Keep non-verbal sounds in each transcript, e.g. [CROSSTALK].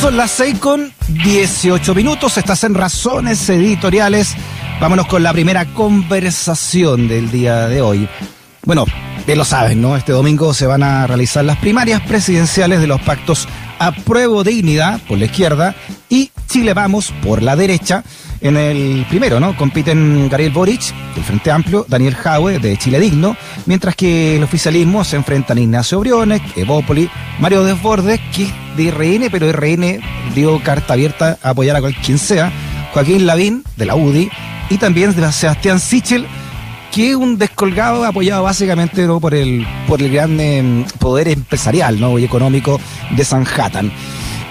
Son las 6 con 18 minutos, estás en Razones Editoriales. Vámonos con la primera conversación del día de hoy. Bueno, bien lo saben, ¿no? Este domingo se van a realizar las primarias presidenciales de los pactos Apruebo Dignidad por la izquierda y Chile Vamos por la derecha. En el primero, ¿no? Compiten Gabriel Boric, del Frente Amplio, Daniel Jaue, de Chile Digno, mientras que el oficialismo se enfrentan Ignacio Briones, Evópoli, Mario Desbordes, que es de RN, pero RN dio carta abierta a apoyar a quien sea, Joaquín Lavín, de la UDI, y también de Sebastián Sichel, que es un descolgado apoyado básicamente por el por el gran em, poder empresarial ¿no? y económico de Sanhattan.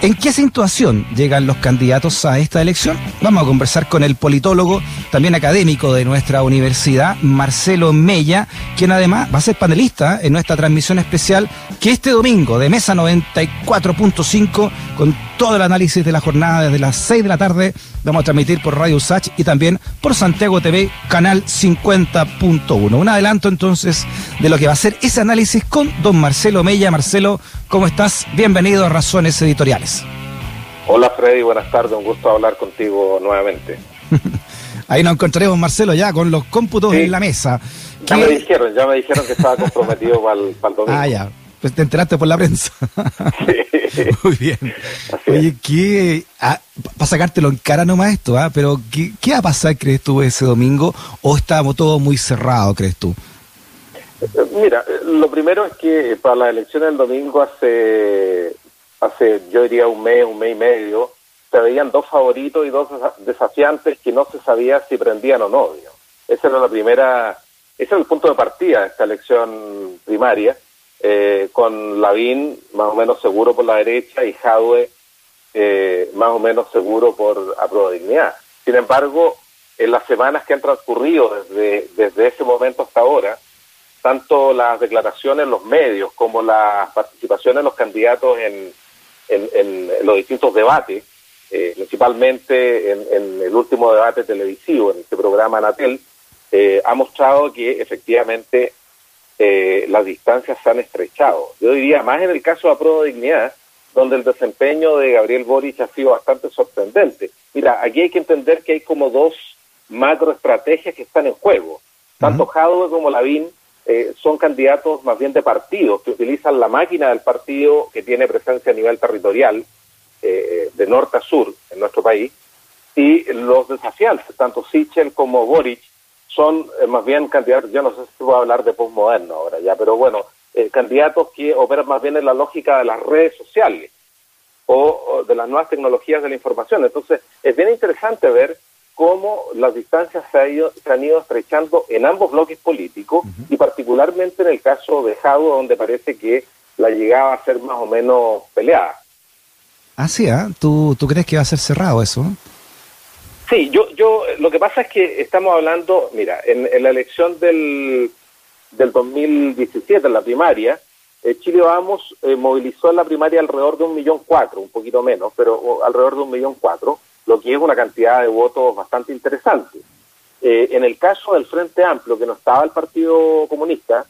¿En qué situación llegan los candidatos a esta elección? Vamos a conversar con el politólogo, también académico de nuestra universidad, Marcelo Mella, quien además va a ser panelista en nuestra transmisión especial que este domingo de Mesa 94.5 con todo el análisis de la jornada desde las 6 de la tarde vamos a transmitir por Radio Usach y también por Santiago TV, canal 50.1. Un adelanto entonces de lo que va a ser ese análisis con don Marcelo Mella. Marcelo, ¿cómo estás? Bienvenido a Razones Editoriales. Hola Freddy, buenas tardes, un gusto hablar contigo nuevamente. [LAUGHS] Ahí nos encontraremos, Marcelo, ya con los cómputos en la mesa. Ya me dijeron, ya me dijeron que estaba comprometido para el, domingo. Ah, ya. Pues te enteraste por la prensa. [LAUGHS] Sí. [LAUGHS] Muy bien. Oye, ¿qué, ah, para sacártelo en cara nomás esto, ¿ah? pero ¿qué, ¿qué va a pasar, crees tú, ese domingo? ¿O estamos todos muy cerrados, crees tú? Mira, lo primero es que para la elección del domingo hace, hace yo diría un mes, un mes y medio, se veían dos favoritos y dos desafiantes que no se sabía si prendían o no. Esa era la primera, ese era el punto de partida de esta elección primaria, eh, con Lavín más o menos seguro por la derecha y Jadwe eh, más o menos seguro por dignidad. Sin embargo, en las semanas que han transcurrido desde, desde ese momento hasta ahora, tanto las declaraciones en los medios como la participación de los candidatos en, en, los distintos debates, eh, principalmente en, el último debate televisivo, en este programa Anatel, eh, ha mostrado que efectivamente eh, las distancias se han estrechado. Yo diría, más en el caso de Aprobo Dignidad, donde el desempeño de Gabriel Boric ha sido bastante sorprendente. Mira, aquí hay que entender que hay como dos macroestrategias que están en juego. Tanto Jadwe como Lavín eh, son candidatos más bien de partidos que utilizan la máquina del partido que tiene presencia a nivel territorial, eh, de norte a sur en nuestro país, y los desafiantes, tanto Sichel como Boric, son eh, más bien candidatos, yo no sé si a hablar de postmoderno ahora ya, pero bueno, candidatos que operan más bien en la lógica de las redes sociales o, de las nuevas tecnologías de la información. Entonces, es bien interesante ver cómo las distancias se, se han ido estrechando en ambos bloques políticos y particularmente en el caso de Jado, donde parece que la llegada a ser más o menos peleada. Ah, sí, ¿ah? ¿Tú, ¿Tú crees que va a ser cerrado eso? Sí, yo, yo, lo que pasa es que estamos hablando, mira, en, la elección del, del 2017, en la primaria, eh, Chile Vamos eh, movilizó en la primaria alrededor de un millón cuatro, un poquito menos, pero alrededor de un millón cuatro lo que es una cantidad de votos bastante interesante. Eh, en el caso del Frente Amplio, que no estaba el Partido Comunista,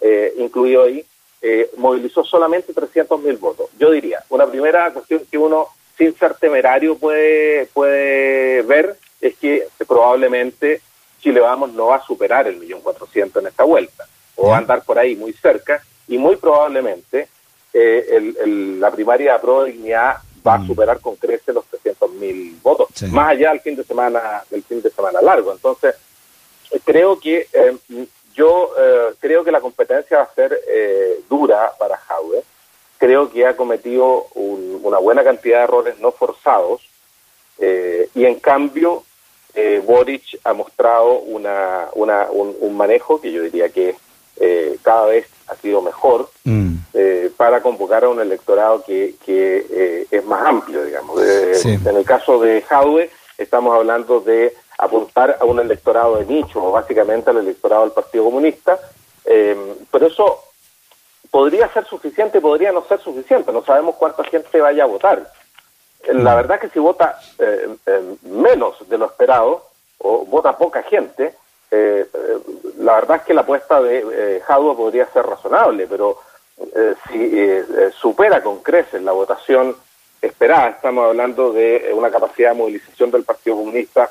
eh, incluido ahí, eh, movilizó solamente 300 mil votos. Yo diría, una primera cuestión que uno, sin ser temerario, puede, puede ver es que probablemente Chile Vamos no va a superar el millón cuatrocientos en esta vuelta, o va a andar por ahí muy cerca, y muy probablemente la primaria de Dignidad va a mm. superar con creces los 300 mil votos, más allá del fin de semana del fin de semana largo. Entonces, creo que eh, yo eh, creo que la competencia va a ser eh, dura para Jaude. Creo que ha cometido una buena cantidad de errores no forzados y en cambio Boric ha mostrado una, una un, manejo que yo diría que cada vez ha sido mejor mm. eh, para convocar a un electorado que, que eh, es más amplio, digamos. En el caso de Jaude, estamos hablando de apuntar a un electorado de nicho, o básicamente al electorado del Partido Comunista, em, pero eso podría ser suficiente, podría no ser suficiente, no sabemos cuánta gente vaya a votar. La mm. verdad es que si vota eh, menos de lo esperado, o vota poca gente, eh, la verdad es que la apuesta de eh, podría ser razonable, pero eh, si eh, supera con creces la votación esperada. Estamos hablando de una capacidad de movilización del Partido Comunista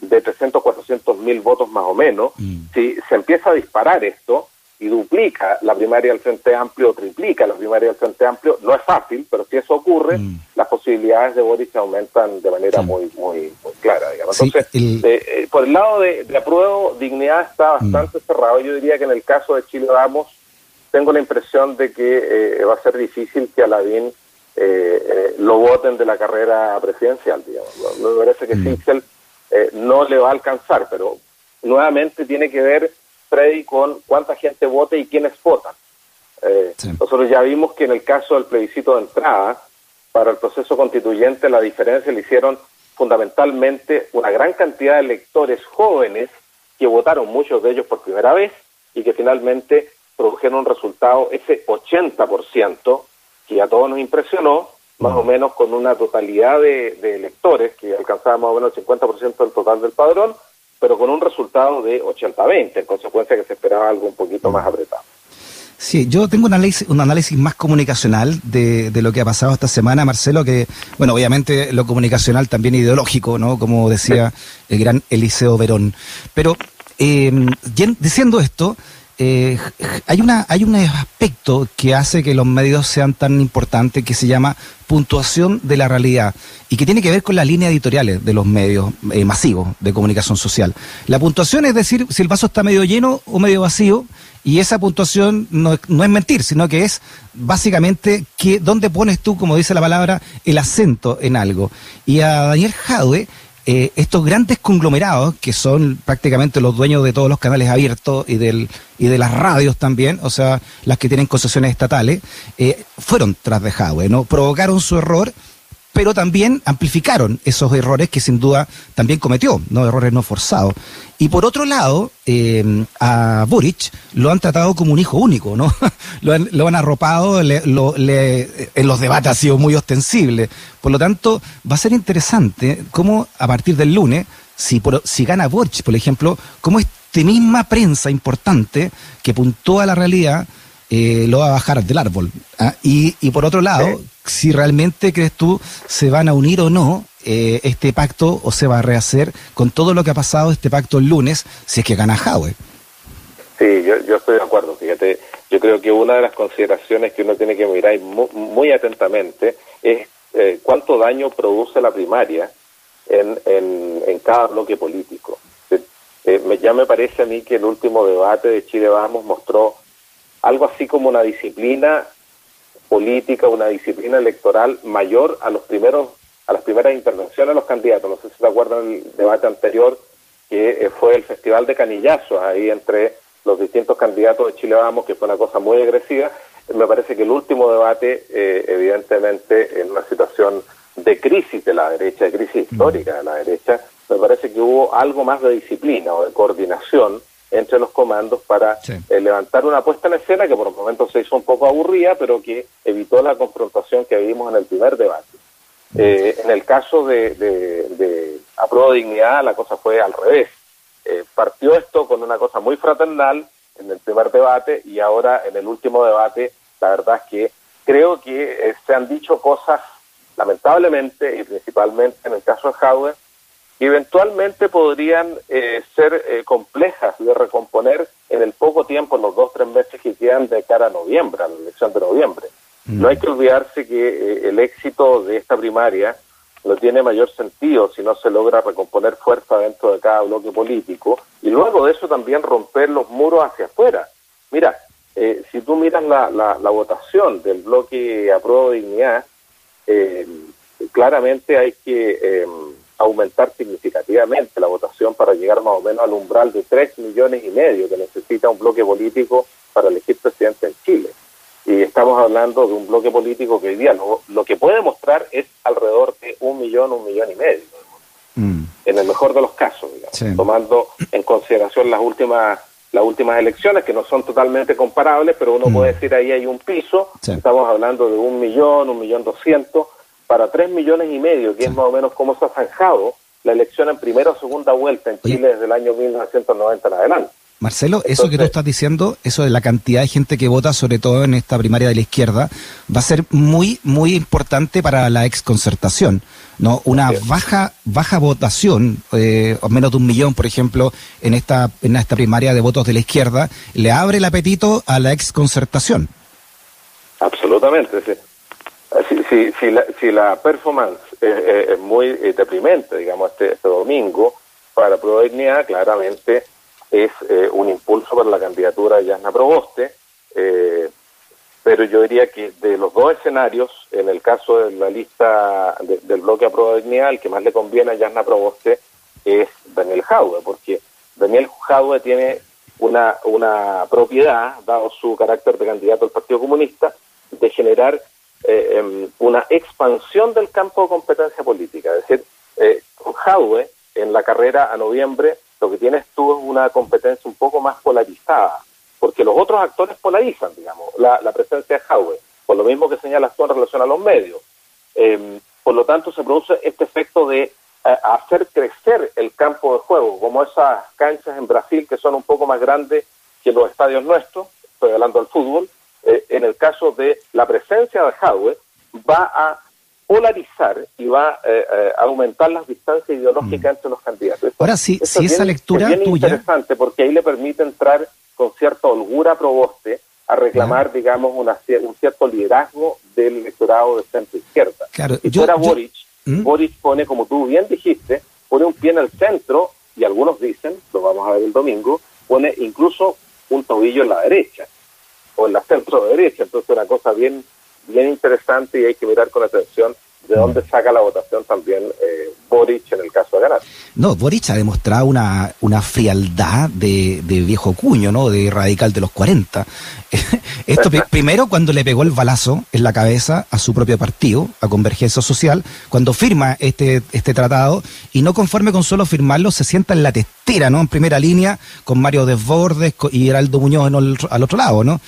de 300, 400 mil votos más o menos. Mm. Si se empieza a disparar esto y duplica la primaria del Frente Amplio o triplica la primaria del Frente Amplio, no es fácil, pero si eso ocurre, mm. las posibilidades de Boris aumentan de manera muy, muy, clara. Entonces, eh, por el lado de, de, apruebo, dignidad está mm. bastante cerrado. Yo diría que en el caso de Chile Vamos, tengo la impresión de que eh, va a ser difícil que Aladín eh, lo voten de la carrera presidencial, digamos. Me parece que mm. no le va a alcanzar, pero nuevamente tiene que ver Freddy, con cuánta gente vote y quiénes votan. Eh, nosotros ya vimos que en el caso del plebiscito de entrada, para el proceso constituyente la diferencia le hicieron fundamentalmente una gran cantidad de electores jóvenes que votaron muchos de ellos por primera vez y que finalmente produjeron un resultado, ese 80% que a todos nos impresionó, más o menos con una totalidad de, de electores que alcanzaba más o menos el 50% del total del padrón, pero con un resultado de 80-20, en consecuencia que se esperaba algo un poquito más apretado. Sí, yo tengo un análisis, un análisis más comunicacional de, de, lo que ha pasado esta semana, Marcelo, que, bueno, obviamente lo comunicacional también ideológico, ¿no? Como decía el gran Eliseo Verón. Pero, eh, diciendo esto, eh, hay, una, hay un aspecto que hace que los medios sean tan importantes que se llama puntuación de la realidad y que tiene que ver con las líneas editoriales de los medios eh, masivos de comunicación social. La puntuación es decir si el vaso está medio lleno o medio vacío y esa puntuación no, no es mentir, sino que es básicamente que dónde pones tú, como dice la palabra, el acento en algo. Y a Daniel Jadwe eh, estos grandes conglomerados, que son prácticamente los dueños de todos los canales abiertos y, del, y de las radios también, o sea, las que tienen concesiones estatales, eh, fueron tras de Huawei, ¿no? Provocaron su error pero también amplificaron esos errores que sin duda también cometió, no errores no forzados. Y por otro lado, eh, a Boric lo han tratado como un hijo único, ¿no? [LAUGHS] lo, han, arropado, en los debates ha sido muy ostensible. Por lo tanto, va a ser interesante cómo a partir del lunes, si, si gana Boric, por ejemplo, cómo esta misma prensa importante que puntúa la realidad eh, lo va a bajar del árbol. ¿ah? Y, y por otro lado, si realmente crees tú se van a unir o no eh, este pacto o se va a rehacer con todo lo que ha pasado este pacto el lunes si es que gana Howe. Sí, yo, yo estoy de acuerdo. Fíjate, yo creo que una de las consideraciones que uno tiene que mirar muy, atentamente es eh, cuánto daño produce la primaria en, en, cada bloque político. Eh, me, ya me parece a mí que el último debate de Chile Vamos mostró algo así como una disciplina política, una disciplina electoral mayor a los primeros a las primeras intervenciones de los candidatos. No sé si se acuerdan del debate anterior que eh, fue el Festival de Canillazos ahí entre los distintos candidatos de Chile Vamos, que fue una cosa muy agresiva. Me parece que el último debate, eh, evidentemente, en una situación de crisis de la derecha, de crisis histórica de la derecha, me parece que hubo algo más de disciplina o de coordinación entre los comandos para eh, levantar una puesta en escena que por un momento se hizo un poco aburrida, pero que evitó la confrontación que vimos en el primer debate. Eh, en el caso de, de, de Dignidad, la cosa fue al revés. Eh, partió esto con una cosa muy fraternal en el primer debate y ahora en el último debate, la verdad es que creo que se han dicho cosas, lamentablemente, y principalmente en el caso de Howard, eventualmente podrían eh, ser eh, complejas de recomponer en el poco tiempo, en los dos tres meses que quedan de cara a noviembre, a la elección de noviembre. Mm. No hay que olvidarse que eh, el éxito de esta primaria no tiene mayor sentido si no se logra recomponer fuerza dentro de cada bloque político y luego de eso también romper los muros hacia afuera. Mira, si tú miras la, la, la, votación del bloque Apruebo Dignidad, claramente hay que aumentar significativamente la votación para llegar más o menos al umbral de 3 millones y medio que necesita un bloque político para elegir presidente en Chile. Y estamos hablando de un bloque político que hoy día lo, que puede mostrar es alrededor de un millón, un millón y medio. Mm. En el mejor de los casos, digamos, tomando en consideración las últimas las últimas elecciones, que no son totalmente comparables, pero uno mm. puede decir ahí hay un piso, estamos hablando de un millón, un millón doscientos, para tres millones y medio, que es más o menos como se ha zanjado la elección en primera o segunda vuelta en Chile desde el año 1990 en adelante. Marcelo, eso que tú estás diciendo, eso de la cantidad de gente que vota, sobre todo en esta primaria de la izquierda, va a ser muy, muy importante para la exconcertación. ¿no? Una baja, baja votación, eh, o menos de un millón, por ejemplo, en esta, en esta primaria de votos de la izquierda, le abre el apetito a la exconcertación. Absolutamente, sí. Si, si, la, si la performance es, muy deprimente, digamos, este, este domingo, para Prodignidad, claramente es eh, un impulso para la candidatura de Yasna Proboste, eh, pero yo diría que de los dos escenarios, en el caso de la lista del bloque a el que más le conviene a Yasna Proboste es Daniel Jaude, porque Daniel Jaude tiene una, una propiedad, dado su carácter de candidato al Partido Comunista, de generar eh, em, una expansión del campo de competencia política. Es decir, con Jaude, en la carrera a noviembre, lo que tienes tú es una competencia un poco más polarizada, porque los otros actores polarizan, digamos, la, presencia de Howe, por lo mismo que señalas tú en relación a los medios. Em, por lo tanto, se produce este efecto de eh, hacer crecer el campo de juego, como esas canchas en Brasil que son un poco más grandes que los estadios nuestros, estoy hablando del fútbol, eh, en el caso de la presencia de Howe, va a polarizar y va eh, eh, a aumentar las distancias ideológicas mm. entre los candidatos. Ahora sí, si esa lectura es tuya... interesante porque ahí le permite entrar con cierta holgura a Proboste a reclamar, digamos, una, un cierto liderazgo del electorado de centro-izquierda. Claro, si fuera Boric, ¿Mm? Boric pone, como tú bien dijiste, pone un pie en el centro y algunos dicen, lo vamos a ver el domingo, pone incluso un tobillo en la derecha o en la centro-derecha. Entonces una cosa bien bien interesante y hay que mirar con atención de dónde saca la votación también eh, Boric en el caso de ganar. No, Boric ha demostrado una, una frialdad de, viejo cuño, ¿no? De radical de los 40. [LAUGHS] Esto primero cuando le pegó el balazo en la cabeza a su propio partido, a Convergencia Social, cuando firma este, este tratado y no conforme con solo firmarlo, se sienta en la testera, ¿no? En primera línea con Mario Desbordes y Heraldo Muñoz al otro lado, ¿no?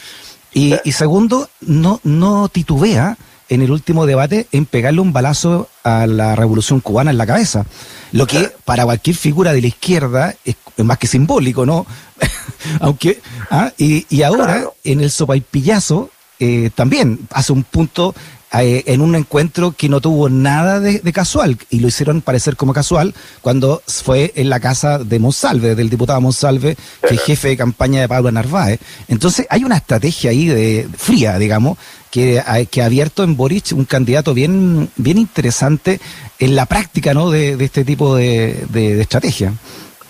Y, segundo, no, no titubea en el último debate en pegarle un balazo a la revolución cubana en la cabeza. Lo que para cualquier figura de la izquierda es, más que simbólico, ¿no? [LAUGHS] Aunque, ¿ah? y, y, ahora en el sopaipillazo eh, también hace un punto eh, en un encuentro que no tuvo nada de, casual y lo hicieron parecer como casual cuando fue en la casa de Monsalve, del diputado Monsalve, que es jefe de campaña de Pablo Narváez. Entonces hay una estrategia ahí de fría, digamos, que, que ha abierto en Boric un candidato bien, bien interesante en la práctica ¿no? de, este tipo de, de, estrategia.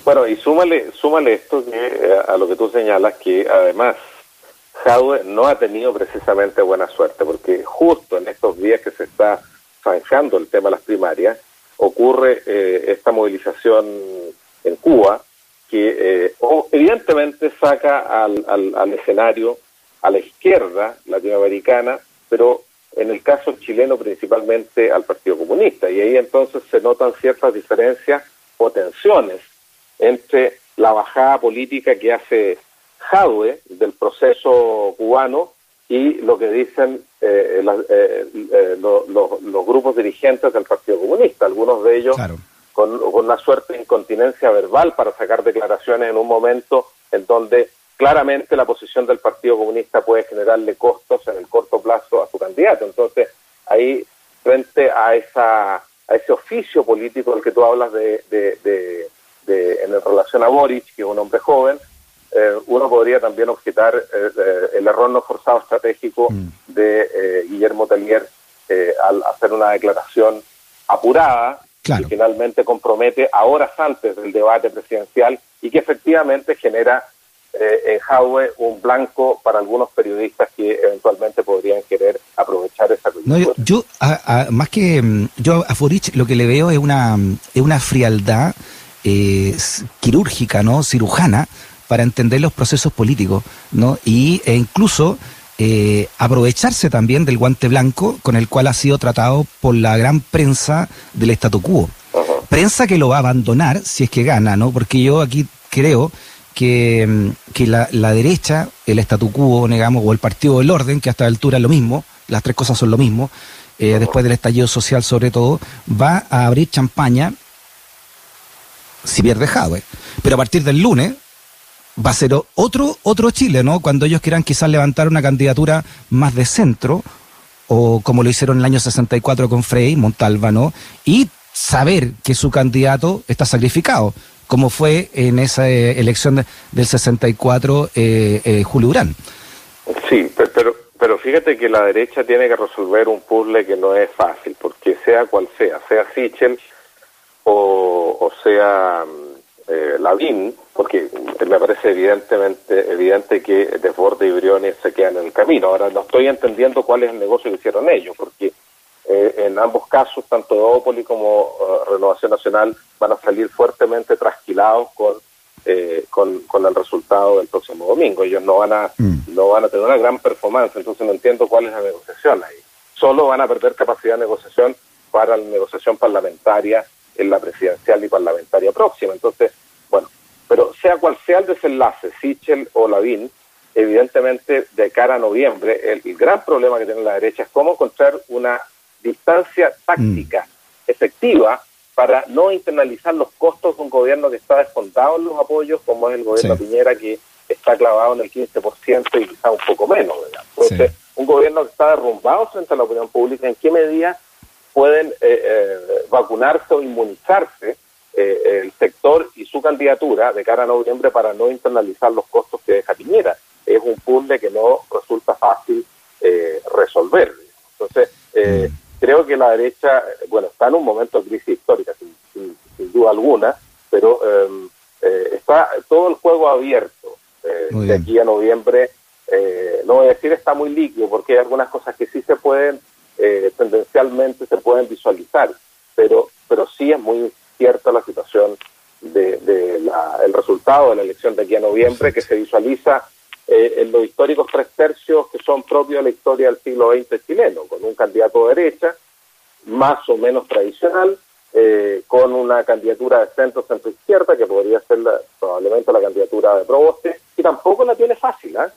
Bueno, y súmale, súmale esto que, eh, a lo que tú señalas, que además Jadwe no ha tenido precisamente buena suerte, porque justo en estos días que se está zanjando el tema de las primarias, ocurre eh, esta movilización en Cuba, que eh, evidentemente saca al, al, escenario a la izquierda latinoamericana, pero en el caso chileno principalmente al Partido Comunista, y ahí entonces se notan ciertas diferencias o tensiones entre la bajada política que hace Del proceso cubano y lo que dicen eh, eh, eh, los grupos dirigentes del Partido Comunista, algunos de ellos con, una suerte de incontinencia verbal para sacar declaraciones en un momento en donde claramente la posición del Partido Comunista puede generarle costos en el corto plazo a su candidato. Entonces, ahí, frente a esa a ese oficio político del que tú hablas de, de, en relación a Boric, que es un hombre joven, eh, uno podría también objetar eh, eh, el error no forzado estratégico mm. de Guillermo Tellier al hacer una declaración apurada que finalmente compromete a horas antes del debate presidencial y que efectivamente genera en Jaue un blanco para algunos periodistas que eventualmente podrían querer aprovechar esa coyuntura. yo, más que mm, yo a Furich lo que le veo es una, es una frialdad quirúrgica, ¿no? cirujana, para entender los procesos políticos, ¿no? Y, e incluso eh, aprovecharse también del guante blanco con el cual ha sido tratado por la gran prensa del statu quo. Prensa que lo va a abandonar si es que gana, ¿no? Porque yo aquí creo que, mm, que la, derecha, el statu quo, digamos, o el partido del orden, que hasta la altura es lo mismo, las tres cosas son lo mismo, eh, después del estallido social sobre todo, va a abrir champaña si pierde Jadwe. Pero a partir del lunes, va a ser otro, otro Chile, ¿no? Cuando ellos quieran quizás levantar una candidatura más de centro, o como lo hicieron en el año 64 con Frey, Montalva, ¿no? Y saber que su candidato está sacrificado, como fue en esa eh, elección del 64 eh, eh, Julio Urán. Sí, pero, pero fíjate que la derecha tiene que resolver un puzzle que no es fácil, porque sea cual sea, sea Sichel o, o sea eh, Lavín, porque me parece evidentemente evidente que Desborde y Briones se quedan en el camino. Ahora no estoy entendiendo cuál es el negocio que hicieron ellos, porque eh, en ambos casos, tanto Opoli como eh, Renovación Nacional van a salir fuertemente trasquilados con, eh, con, con, el resultado del próximo domingo. Ellos no van a mm. no van a tener una gran performance, entonces no entiendo cuál es la negociación ahí. Solo van a perder capacidad de negociación para la negociación parlamentaria en la presidencial y parlamentaria próxima. Entonces, bueno, pero sea cual sea el desenlace, Sichel o Lavín, evidentemente de cara a noviembre, el, gran problema que tiene la derecha es cómo encontrar una distancia táctica mm. efectiva para no internalizar los costos de un gobierno que está descontado en los apoyos, como es el gobierno Piñera, que está clavado en el 15% y quizá un poco menos. Entonces, un gobierno que está derrumbado frente a la opinión pública, ¿en qué medida pueden eh, eh, vacunarse o inmunizarse eh, el sector y su candidatura de cara a noviembre para no internalizar los costos que deja Piñera. Es un puzzle que no resulta fácil resolver. Entonces, mm. creo que la derecha, bueno, está en un momento de crisis histórica, sin, duda alguna, pero em, está todo el juego abierto de aquí a noviembre. no voy a decir está muy líquido, porque hay algunas cosas que sí se pueden eh, tendencialmente se pueden visualizar, pero, pero sí es muy cierta la situación del de, el resultado de la elección de aquí a noviembre, que se visualiza eh, en los históricos tres tercios que son propios de la historia del siglo XX chileno, con un candidato de derecha, más o menos tradicional, eh, con una candidatura de centro centro izquierda que podría ser probablemente la candidatura de Proboste y tampoco la tiene fácil ¿eh?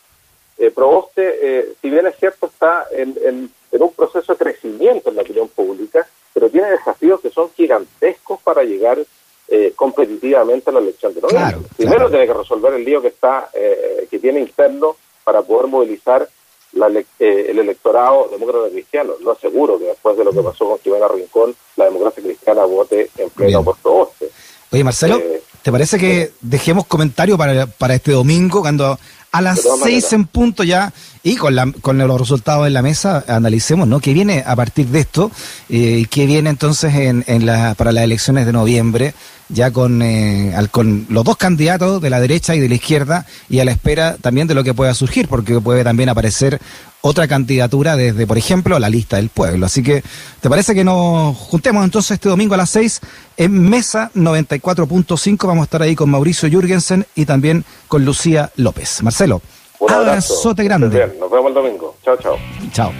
eh Proboste si bien es cierto está en, en, en un proceso de crecimiento en la opinión pública, pero tiene desafíos que son gigantescos para llegar eh, competitivamente a la elección de noviembre. Primero tiene que resolver el lío que está eh, que tiene interno para poder movilizar la, eh, el electorado demócrata cristiano. No aseguro que después de lo que pasó con Jimena Rincón, la democracia cristiana vote en pleno por Oye, Marcelo, ¿te parece que dejemos comentario para, para este domingo cuando a las seis en punto ya. Y con, la, con los resultados en la mesa analicemos no qué viene a partir de esto y eh, qué viene entonces en, en la, para las elecciones de noviembre ya con, eh, con los dos candidatos de la derecha y de la izquierda y a la espera también de lo que pueda surgir porque puede también aparecer otra candidatura desde, por ejemplo, la lista del pueblo. Así que, ¿te parece que nos juntemos entonces este domingo a las 6 en Mesa 94.5? Vamos a estar ahí con Mauricio Jürgensen y también con Lucía López. Marcelo, un abrazote grande. Nos vemos el domingo. Chao, chao. Chao.